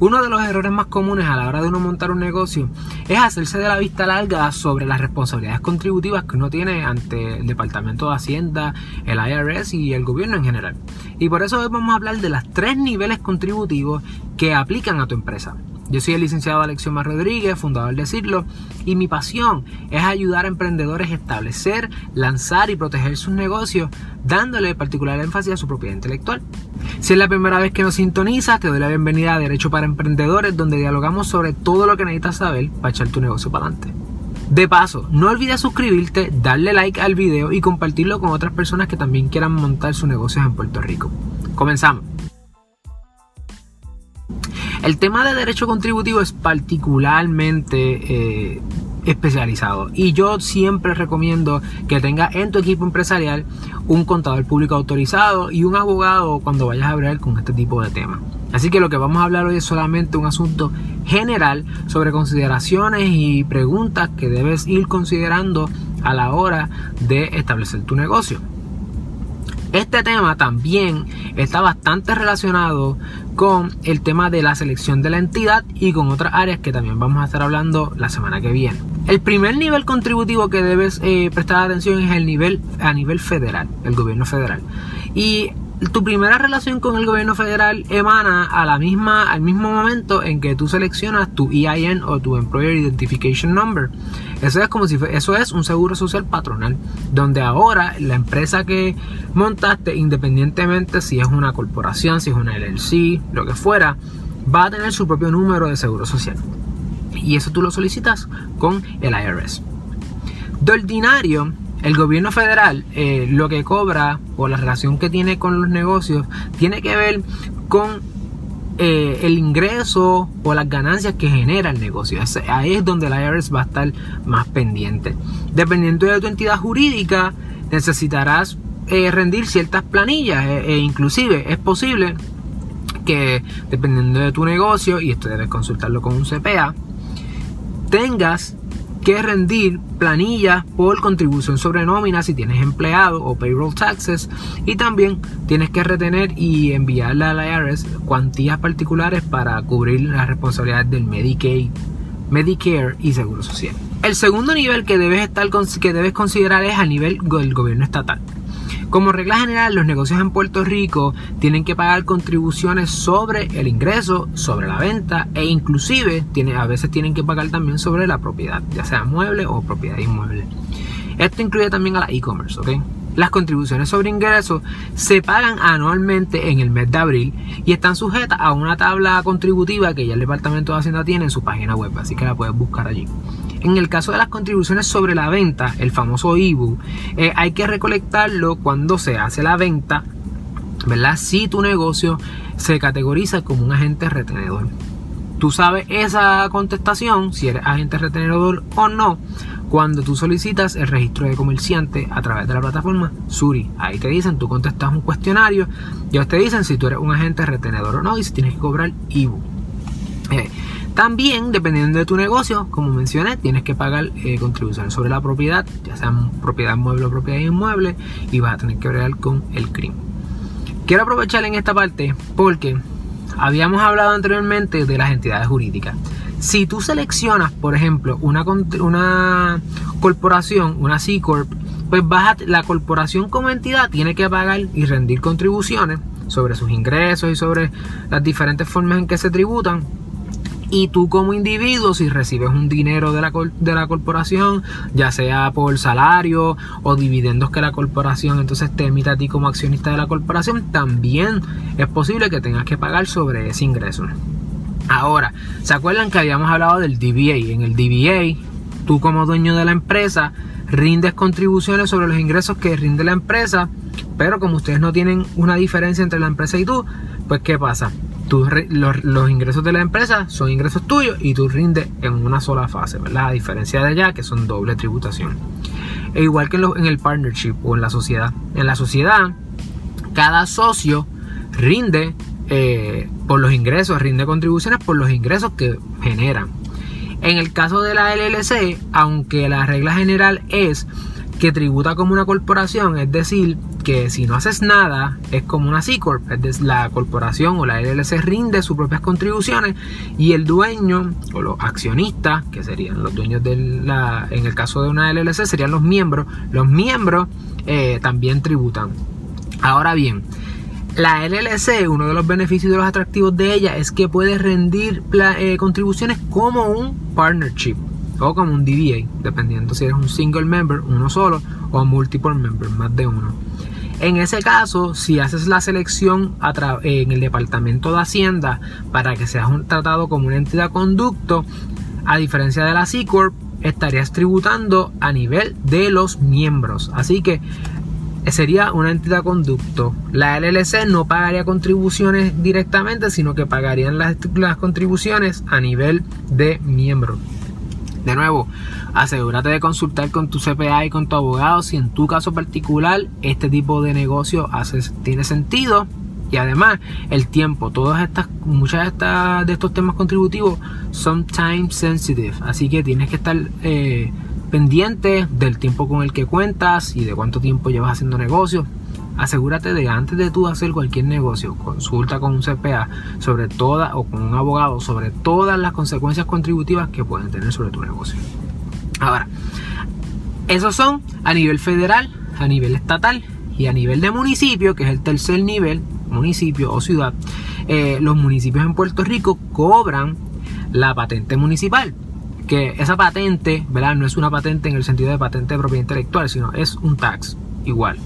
Uno de los errores más comunes a la hora de uno montar un negocio es hacerse de la vista larga sobre las responsabilidades contributivas que uno tiene ante el Departamento de Hacienda, el IRS y el gobierno en general. Y por eso hoy vamos a hablar de los tres niveles contributivos que aplican a tu empresa. Yo soy el licenciado Alexioma Mar Rodríguez, fundador de Cirlo, y mi pasión es ayudar a emprendedores a establecer, lanzar y proteger sus negocios, dándole particular énfasis a su propiedad intelectual. Si es la primera vez que nos sintonizas, te doy la bienvenida a Derecho para Emprendedores, donde dialogamos sobre todo lo que necesitas saber para echar tu negocio para adelante. De paso, no olvides suscribirte, darle like al video y compartirlo con otras personas que también quieran montar sus negocios en Puerto Rico. Comenzamos. El tema de derecho contributivo es particularmente eh, especializado y yo siempre recomiendo que tengas en tu equipo empresarial un contador público autorizado y un abogado cuando vayas a hablar con este tipo de temas. Así que lo que vamos a hablar hoy es solamente un asunto general sobre consideraciones y preguntas que debes ir considerando a la hora de establecer tu negocio. Este tema también está bastante relacionado con el tema de la selección de la entidad y con otras áreas que también vamos a estar hablando la semana que viene. El primer nivel contributivo que debes eh, prestar atención es el nivel a nivel federal, el gobierno federal. Y tu primera relación con el gobierno federal emana a la misma, al mismo momento en que tú seleccionas tu EIN o tu Employer Identification Number. Eso es como si eso es un seguro social patronal, donde ahora la empresa que montaste, independientemente si es una corporación, si es una LLC, lo que fuera, va a tener su propio número de seguro social. Y eso tú lo solicitas con el IRS. De ordinario, el gobierno federal eh, lo que cobra o la relación que tiene con los negocios tiene que ver con eh, el ingreso o las ganancias que genera el negocio. Ahí es donde la IRS va a estar más pendiente. Dependiendo de tu entidad jurídica, necesitarás eh, rendir ciertas planillas e inclusive es posible que dependiendo de tu negocio, y esto debes consultarlo con un CPA, tengas que rendir planillas por contribución sobre nómina si tienes empleado o payroll taxes y también tienes que retener y enviarle a la IRS cuantías particulares para cubrir las responsabilidades del Medicaid, Medicare y Seguro Social. El segundo nivel que debes, estar, que debes considerar es a nivel del gobierno estatal. Como regla general, los negocios en Puerto Rico tienen que pagar contribuciones sobre el ingreso, sobre la venta e inclusive a veces tienen que pagar también sobre la propiedad, ya sea mueble o propiedad inmueble. Esto incluye también a la e-commerce, ¿ok? Las contribuciones sobre ingresos se pagan anualmente en el mes de abril y están sujetas a una tabla contributiva que ya el Departamento de Hacienda tiene en su página web, así que la puedes buscar allí. En el caso de las contribuciones sobre la venta, el famoso IBU, eh, hay que recolectarlo cuando se hace la venta, ¿verdad? Si tu negocio se categoriza como un agente retenedor. Tú sabes esa contestación, si eres agente retenedor o no, cuando tú solicitas el registro de comerciante a través de la plataforma Suri. Ahí te dicen, tú contestas un cuestionario, ellos te dicen si tú eres un agente retenedor o no y si tienes que cobrar IBU. Eh, también, dependiendo de tu negocio, como mencioné, tienes que pagar eh, contribuciones sobre la propiedad, ya sea propiedad mueble o propiedad inmueble, y vas a tener que bregar con el crimen. Quiero aprovechar en esta parte porque habíamos hablado anteriormente de las entidades jurídicas. Si tú seleccionas, por ejemplo, una, una corporación, una C Corp, pues vas la corporación como entidad tiene que pagar y rendir contribuciones sobre sus ingresos y sobre las diferentes formas en que se tributan y tú como individuo, si recibes un dinero de la, de la corporación, ya sea por salario o dividendos que la corporación entonces te emite a ti como accionista de la corporación, también es posible que tengas que pagar sobre ese ingreso. Ahora, ¿se acuerdan que habíamos hablado del DBA? En el DBA, tú como dueño de la empresa rindes contribuciones sobre los ingresos que rinde la empresa, pero como ustedes no tienen una diferencia entre la empresa y tú, pues ¿qué pasa? los, ingresos de la empresa son ingresos tuyos y tú rindes en una sola fase, ¿verdad? A diferencia de allá que son doble tributación. E igual que en, el partnership o en la sociedad. En la sociedad, cada socio rinde eh, por los ingresos, rinde contribuciones por los ingresos que generan. En el caso de la LLC, aunque la regla general es que tributa como una corporación, es decir, que si no haces nada es como una C Corp, la corporación o la LLC rinde sus propias contribuciones y el dueño o los accionistas, que serían los dueños de la, en el caso de una LLC serían los miembros, los miembros eh, también tributan. Ahora bien, la LLC, uno de los beneficios de los atractivos de ella es que puede rendir eh, contribuciones como un partnership o como un DBA, dependiendo si eres un single member, uno solo, o multiple member, más de uno. En ese caso, si haces la selección en el Departamento de Hacienda para que seas tratado como una entidad conducto, a diferencia de la C Corp, estarías tributando a nivel de los miembros. Así que sería una entidad conducto. La LLC no pagaría contribuciones directamente, sino que pagarían las, las contribuciones a nivel de miembro. De nuevo, asegúrate de consultar con tu CPA y con tu abogado si en tu caso particular este tipo de negocio hace, tiene sentido. Y además, el tiempo, todas estas, muchas de, estas, de estos temas contributivos son time sensitive. Así que tienes que estar eh, pendiente del tiempo con el que cuentas y de cuánto tiempo llevas haciendo negocios. Asegúrate de antes de tú hacer cualquier negocio, consulta con un CPA sobre todas o con un abogado sobre todas las consecuencias contributivas que pueden tener sobre tu negocio. Ahora, esos son a nivel federal, a nivel estatal y a nivel de municipio, que es el tercer nivel, municipio o ciudad. Eh, los municipios en Puerto Rico cobran la patente municipal que esa patente, ¿verdad? No es una patente en el sentido de patente de propiedad intelectual, sino es un tax igual.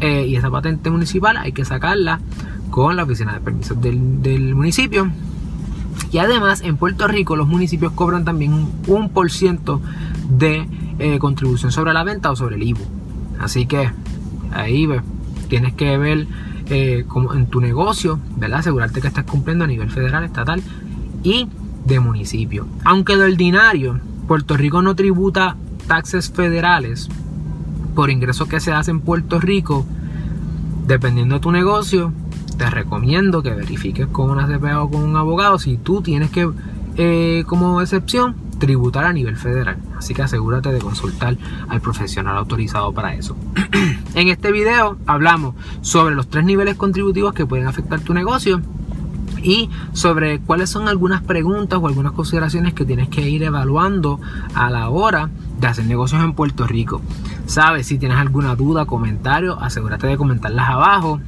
Eh, y esa patente municipal hay que sacarla con la oficina de permisos del, municipio. Y además en Puerto Rico los municipios cobran también un, por ciento de eh, contribución sobre la venta o sobre el IVU. Así que ahí tienes que ver eh, como en tu negocio, ¿verdad? Asegurarte que estás cumpliendo a nivel federal, estatal y de municipio. Aunque de ordinario, Puerto Rico no tributa taxes federales por ingresos que se hacen en Puerto Rico, dependiendo de tu negocio, te recomiendo que verifiques con una CPA o con un abogado si tú tienes que, eh, como excepción, tributar a nivel federal. Así que asegúrate de consultar al profesional autorizado para eso. en este video hablamos sobre los tres niveles contributivos que pueden afectar tu negocio y sobre cuáles son algunas preguntas o algunas consideraciones que tienes que ir evaluando a la hora de hacer negocios en Puerto Rico. Sabes, si tienes alguna duda, comentario, asegúrate de comentarlas abajo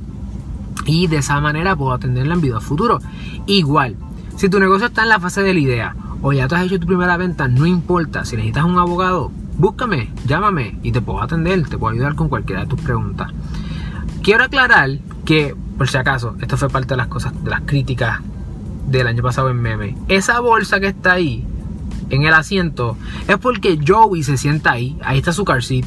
y de esa manera puedo atenderla en video futuro. Igual, si tu negocio está en la fase de la idea o ya te has hecho tu primera venta, no importa, si necesitas un abogado, búscame, llámame y te puedo atender, te puedo ayudar con cualquiera de tus preguntas. Quiero aclarar que por si acaso, esto fue parte de las cosas, de las críticas del año pasado en meme. Esa bolsa que está ahí, en el asiento, es porque Joey se sienta ahí, ahí está su car seat.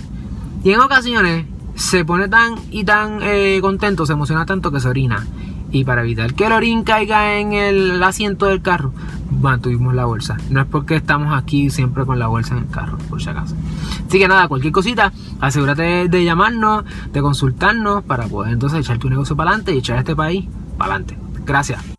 Y en ocasiones se pone tan y tan eh, contento, se emociona tanto que se orina. Y para evitar que el orín caiga en el asiento del carro, mantuvimos la bolsa. No es porque estamos aquí siempre con la bolsa en el carro, por si acaso. Así que nada, cualquier cosita, asegúrate de, llamarnos, de consultarnos para poder entonces echar tu negocio para adelante y echar este país para adelante. Gracias.